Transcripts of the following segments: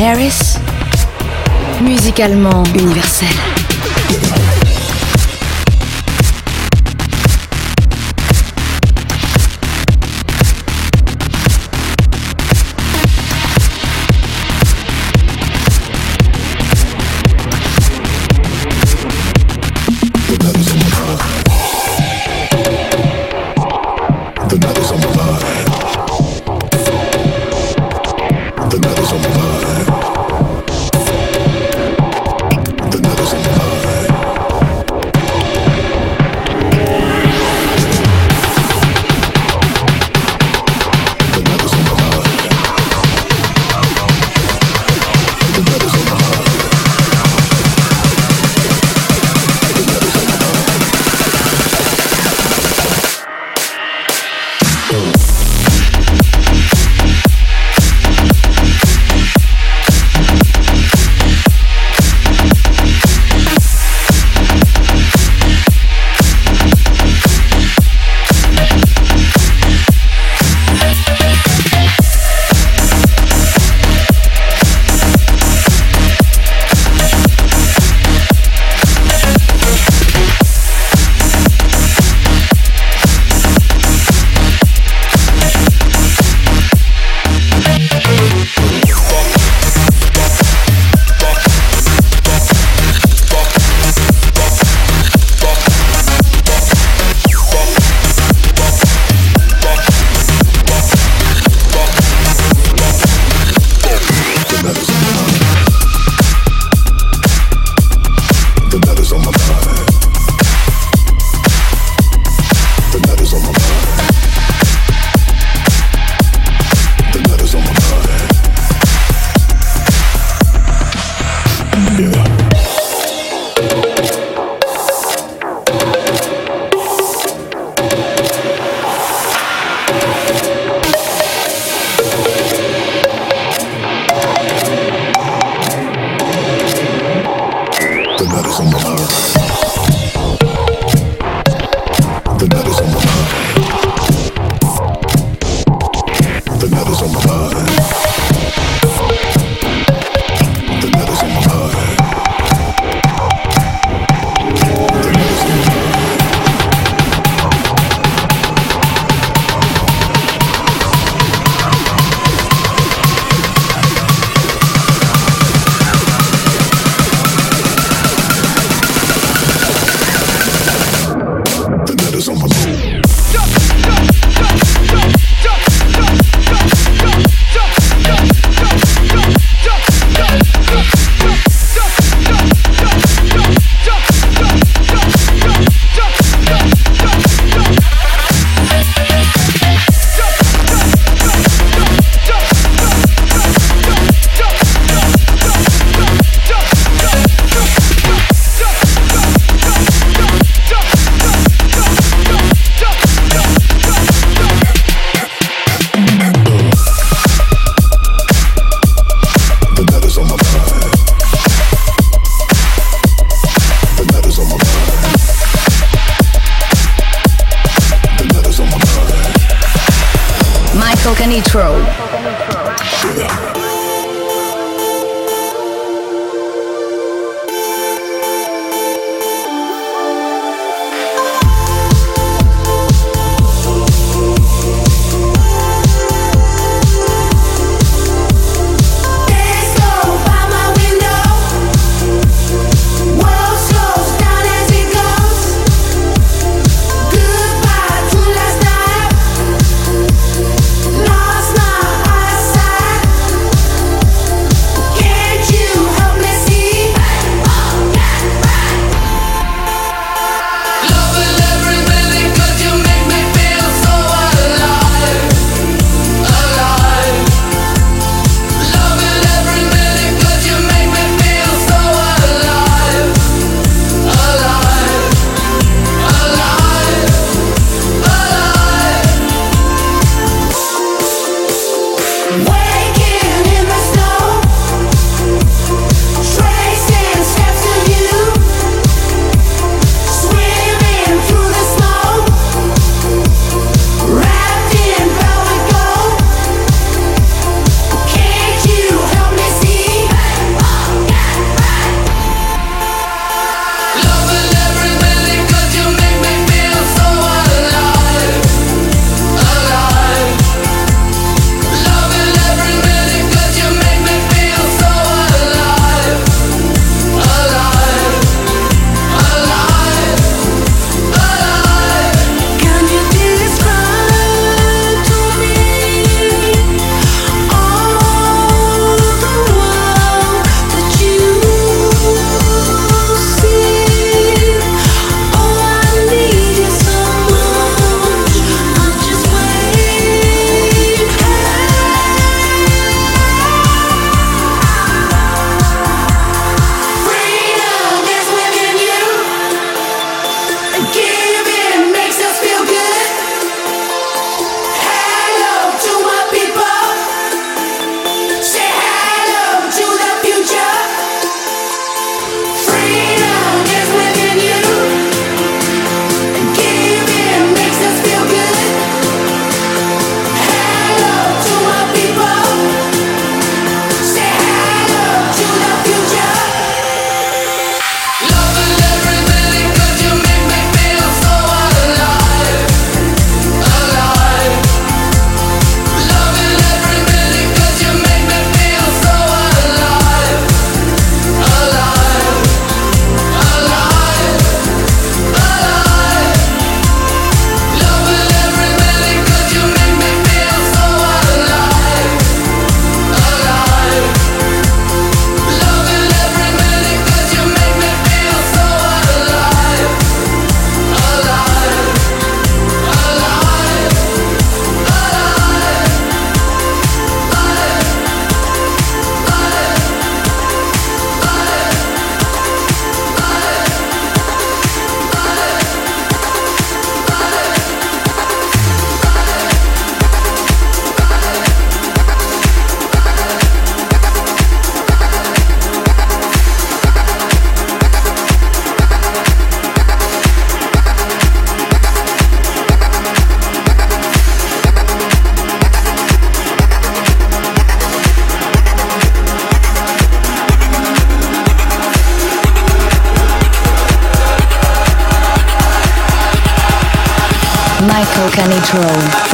in Paris, musicalement universel.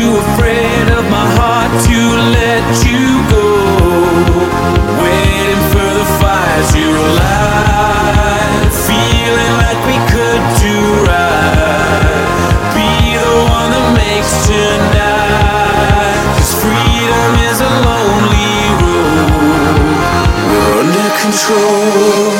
Too afraid of my heart to let you go. Waiting for the fires you light, feeling like we could do right. Be the one that makes tonight. 'Cause freedom is a lonely road. We're under control.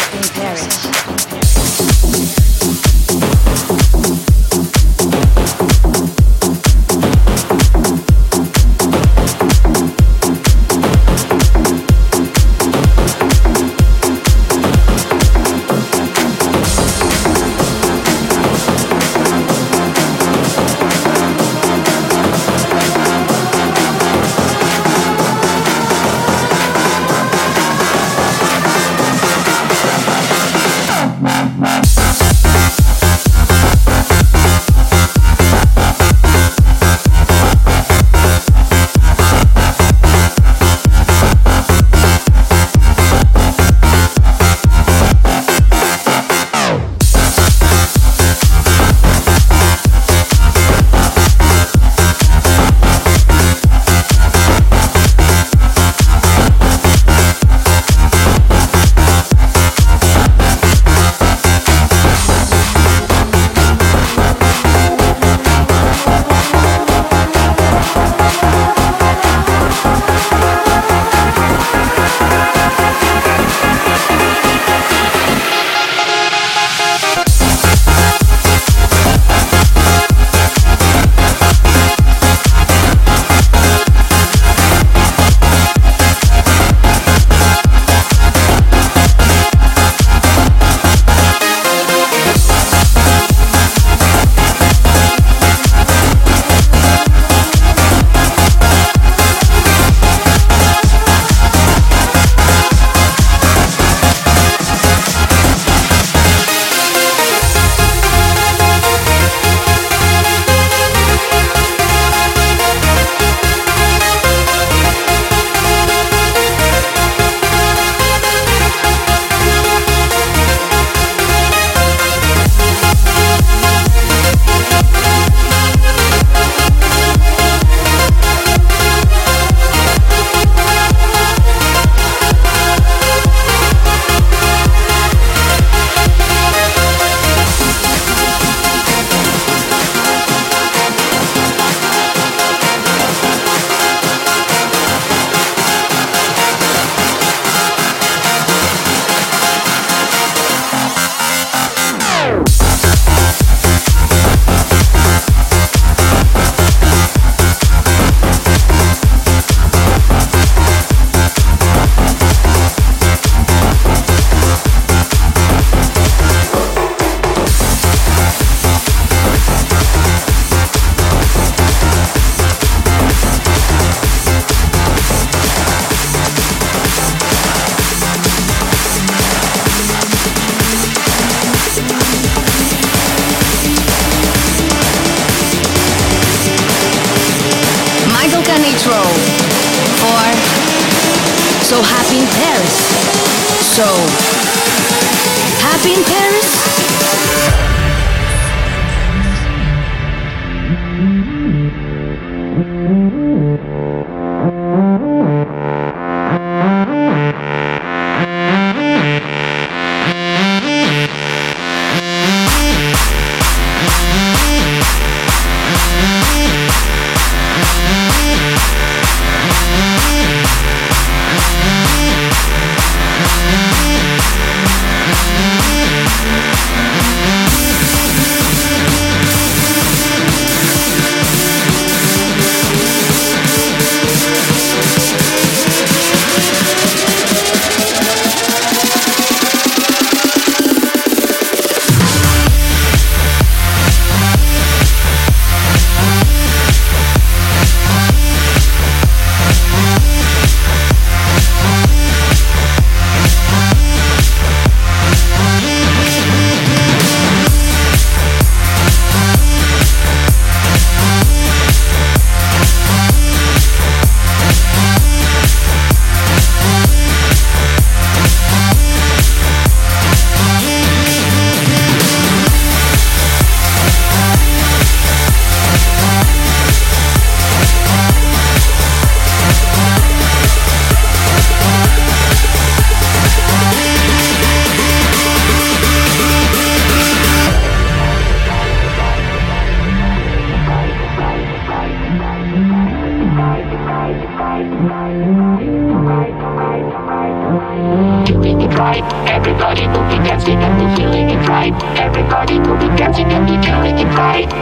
Be dancing and we're doing.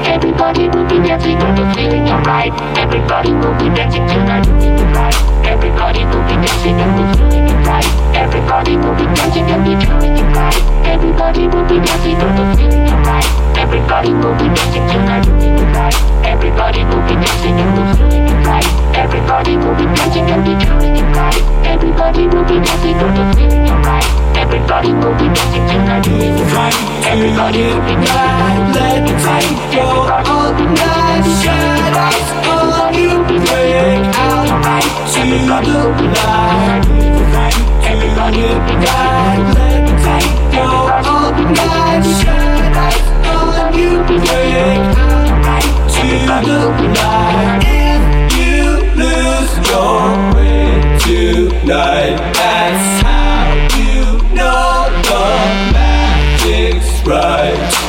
Everybody will be dancing and we're feeling it right. Everybody will be dancing tonight, it right. Everybody will be dancing and we're feeling right. Everybody will be dancing and right. Everybody will be dancing and we're feeling it right. Everybody will be dancing tonight, doing it right. Everybody will be dancing and we're feeling it right. Everybody will be dancing and we're doing it right. Everybody will be dancing and we're feeling it right. Everybody will be dancing tonight, doing it right. Everybody will be dancing Let me take your all night shadows on you. Break out into the light. Everybody will be dancing. Let me take your all night shadows on you. Break out into the light. If you lose your way tonight, that's how you know the magic's right.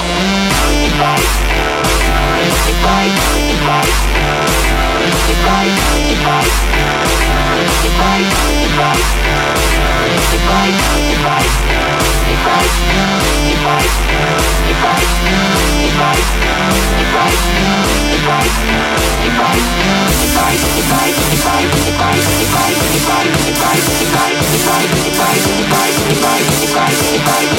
Michael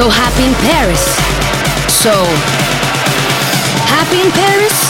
So Happy in Paris. So Happy in Paris?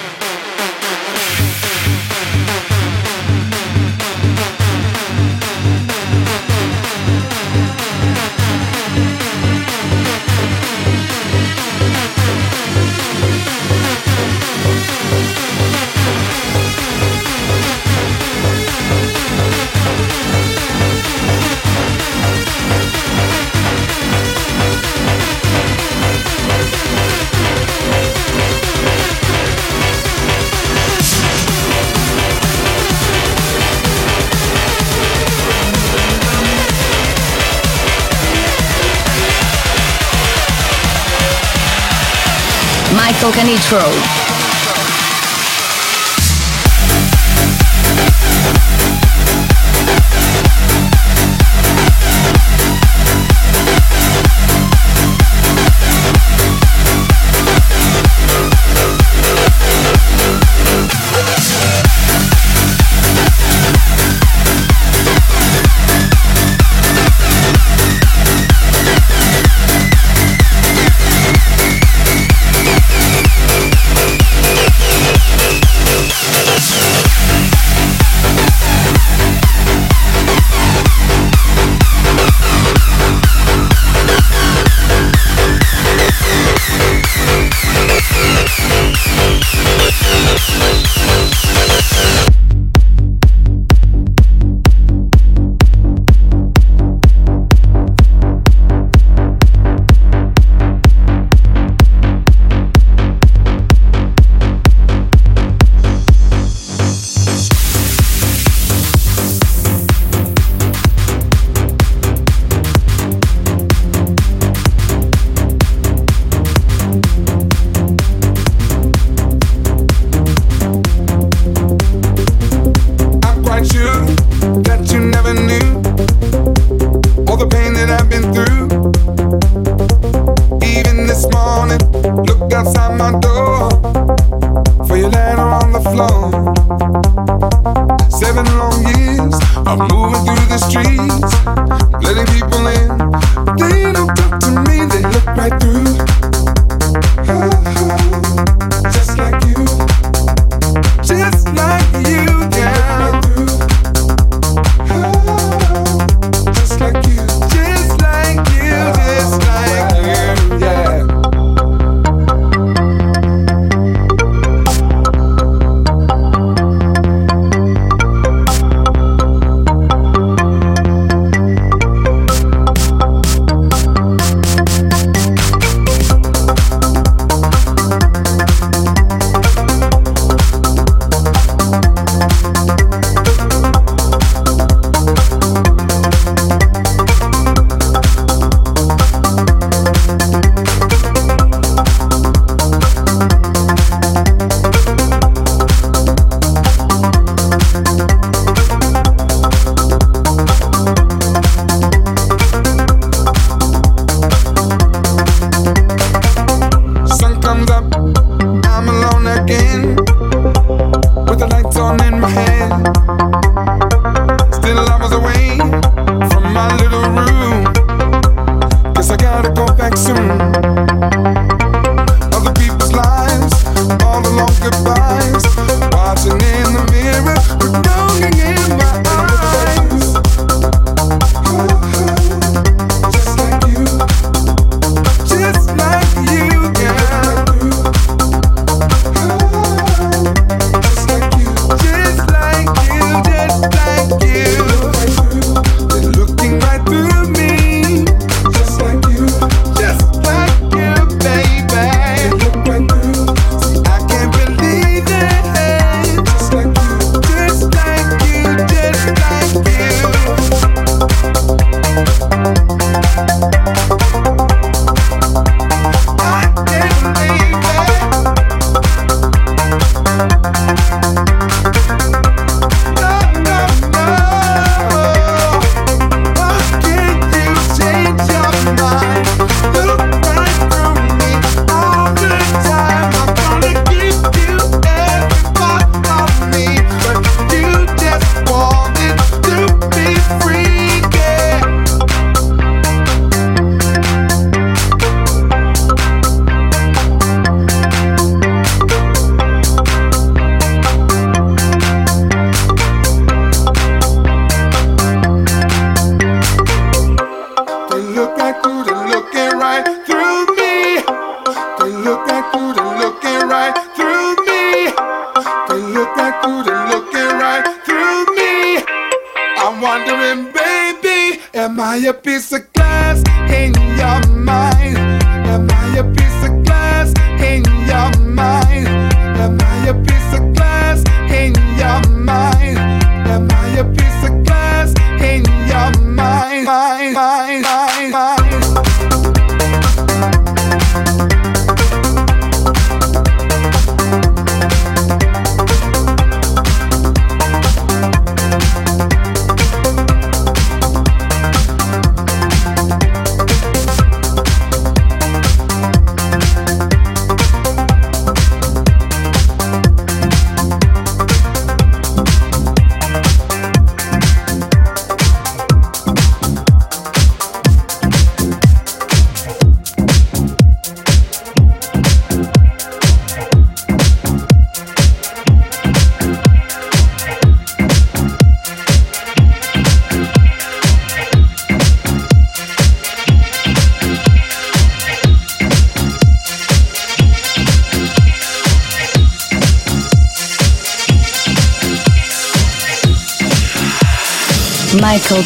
Michael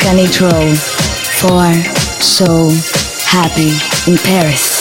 Michael Canitrot for So Happy in Paris.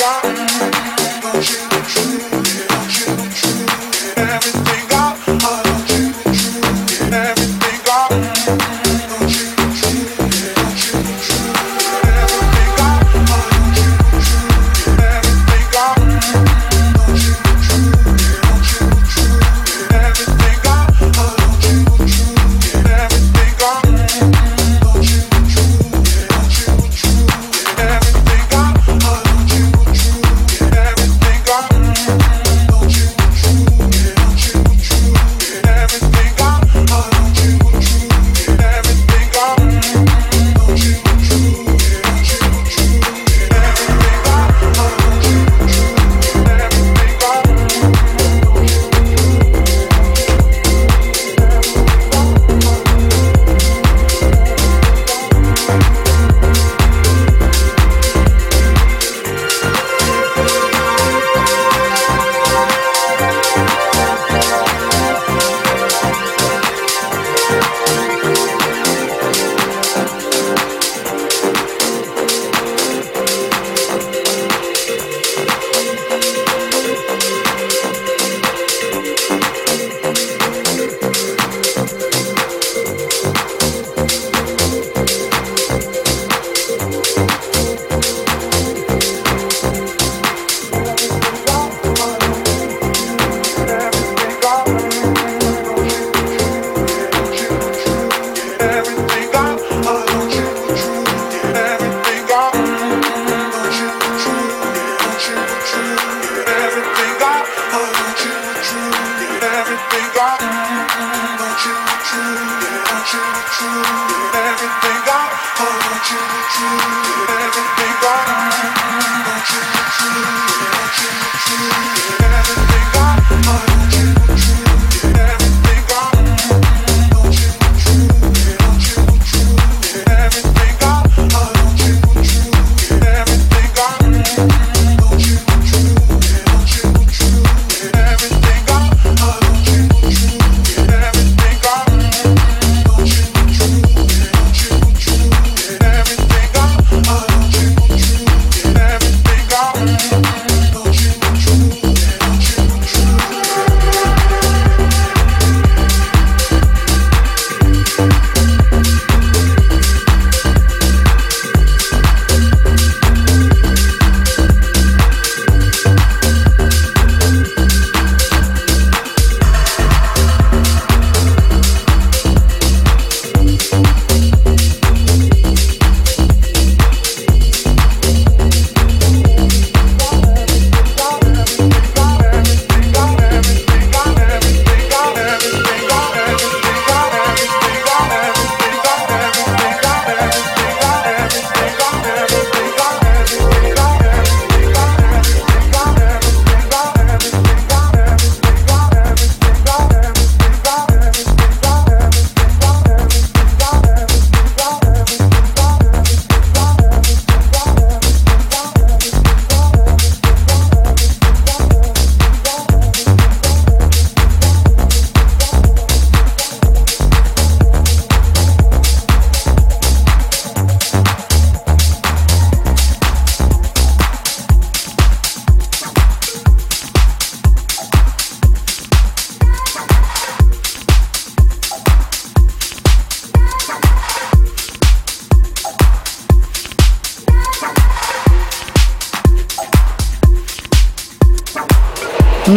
Yeah.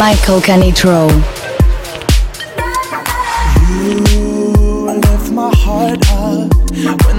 Michael Canitrot. You lift my heart up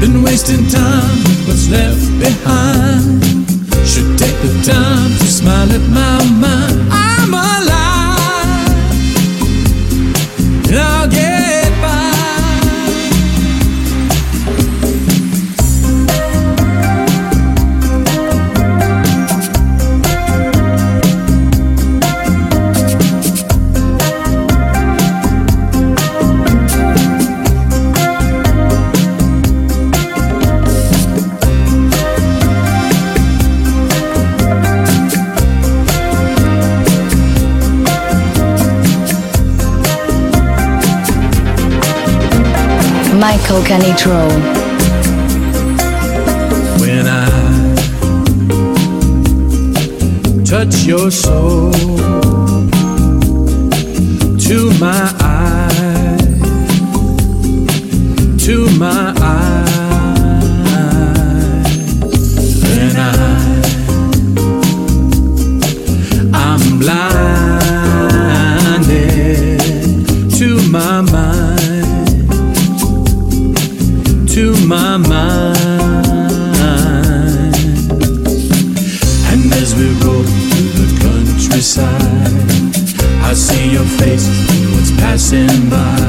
Been wasting time what's left behind. Should take the time to smile at my mind. Michael Canitrot. When I touch your soul to my eyes, to my eyes. what's passing by.